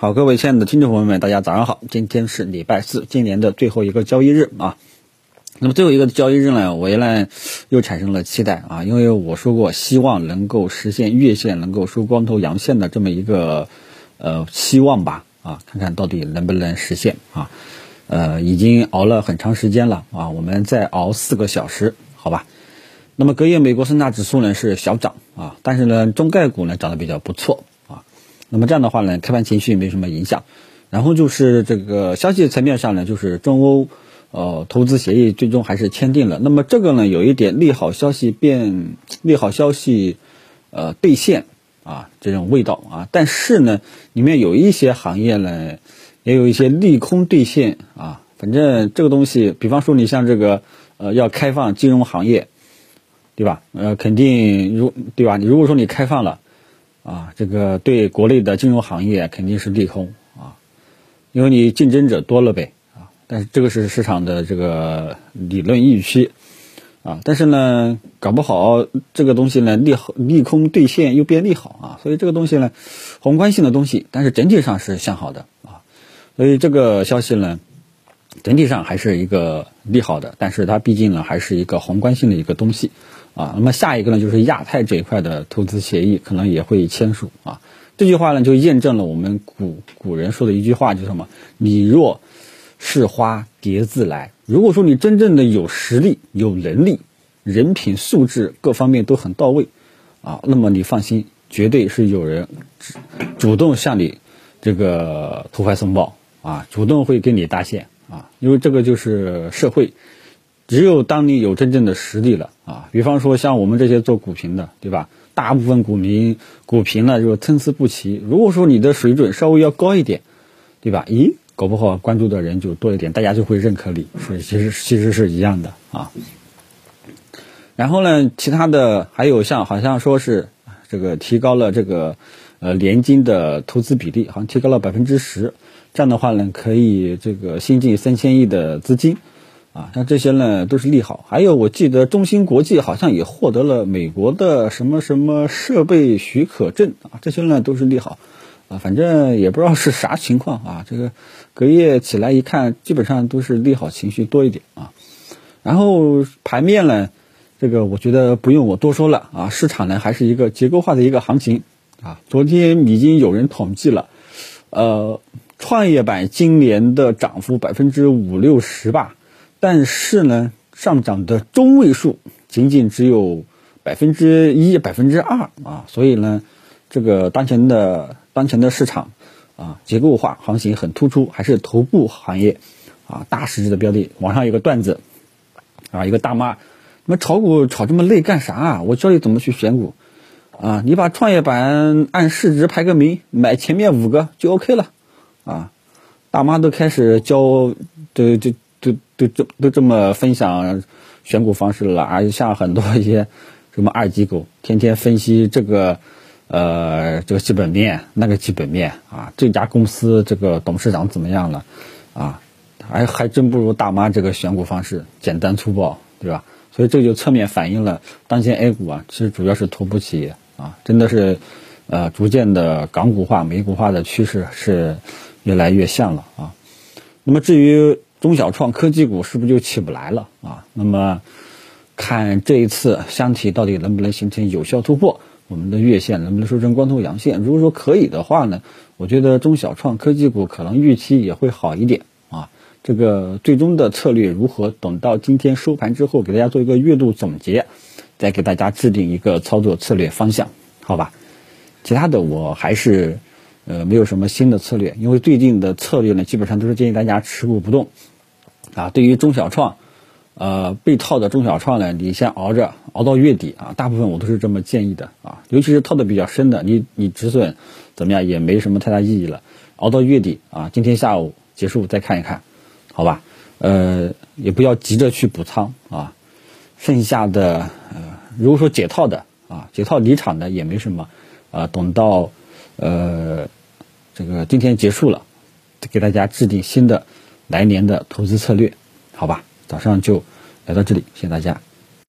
好，各位亲爱的听众朋友们，大家早上好。今天是礼拜四，今年的最后一个交易日啊。那么最后一个交易日呢，我原来又产生了期待啊，因为我说过希望能够实现月线能够收光头阳线的这么一个呃希望吧啊，看看到底能不能实现啊。呃，已经熬了很长时间了啊，我们再熬四个小时，好吧。那么隔夜美国三大指数呢是小涨啊，但是呢中概股呢涨得比较不错。那么这样的话呢，开盘情绪没什么影响，然后就是这个消息层面上呢，就是中欧呃投资协议最终还是签订了。那么这个呢，有一点利好消息变利好消息呃兑现啊这种味道啊，但是呢，里面有一些行业呢，也有一些利空兑现啊。反正这个东西，比方说你像这个呃要开放金融行业，对吧？呃，肯定如对吧？你如果说你开放了。啊，这个对国内的金融行业肯定是利空啊，因为你竞争者多了呗啊。但是这个是市场的这个理论预期啊，但是呢，搞不好这个东西呢利利空兑现又变利好啊，所以这个东西呢宏观性的东西，但是整体上是向好的啊，所以这个消息呢整体上还是一个利好的，但是它毕竟呢还是一个宏观性的一个东西。啊，那么下一个呢，就是亚太这一块的投资协议可能也会签署啊。这句话呢，就验证了我们古古人说的一句话，就是什么？你若是花蝶自来。如果说你真正的有实力、有能力，人品素质各方面都很到位啊，那么你放心，绝对是有人主动向你这个投怀送抱啊，主动会跟你搭线啊，因为这个就是社会。只有当你有真正的实力了啊，比方说像我们这些做股评的，对吧？大部分股民股评呢就参差不齐。如果说你的水准稍微要高一点，对吧？咦，搞不好关注的人就多一点，大家就会认可你，所以其实其实是一样的啊。然后呢，其他的还有像好像说是这个提高了这个呃年金的投资比例，好像提高了百分之十，这样的话呢可以这个新进三千亿的资金。啊，像这些呢都是利好，还有我记得中芯国际好像也获得了美国的什么什么设备许可证啊，这些呢都是利好，啊，反正也不知道是啥情况啊，这个隔夜起来一看，基本上都是利好情绪多一点啊，然后盘面呢，这个我觉得不用我多说了啊，市场呢还是一个结构化的一个行情啊，昨天已经有人统计了，呃，创业板今年的涨幅百分之五六十吧。但是呢，上涨的中位数仅仅只有百分之一、百分之二啊，所以呢，这个当前的当前的市场啊，结构化行情很突出，还是头部行业啊，大市值的标的。网上有个段子啊，一个大妈，你们炒股炒这么累干啥啊？我教你怎么去选股啊，你把创业板按市值排个名，买前面五个就 OK 了啊。大妈都开始教，都、都。都都这都这么分享选股方式了，而像很多一些什么二级狗，天天分析这个呃这个基本面那个基本面啊，这家公司这个董事长怎么样了啊？还还真不如大妈这个选股方式简单粗暴，对吧？所以这就侧面反映了当前 A 股啊，其实主要是头部企业啊，真的是呃逐渐的港股化、美股化的趋势是越来越像了啊。那么至于。中小创科技股是不是就起不来了啊？那么看这一次箱体到底能不能形成有效突破，我们的月线能不能收成光头阳线？如果说可以的话呢，我觉得中小创科技股可能预期也会好一点啊。这个最终的策略如何？等到今天收盘之后，给大家做一个月度总结，再给大家制定一个操作策略方向，好吧？其他的我还是。呃，没有什么新的策略，因为最近的策略呢，基本上都是建议大家持股不动，啊，对于中小创，呃，被套的中小创呢，你先熬着，熬到月底啊，大部分我都是这么建议的啊，尤其是套的比较深的，你你止损怎么样也没什么太大意义了，熬到月底啊，今天下午结束再看一看，好吧，呃，也不要急着去补仓啊，剩下的呃，如果说解套的啊，解套离场的也没什么，啊，等到呃。这个今天结束了，给大家制定新的来年的投资策略，好吧？早上就来到这里，谢谢大家。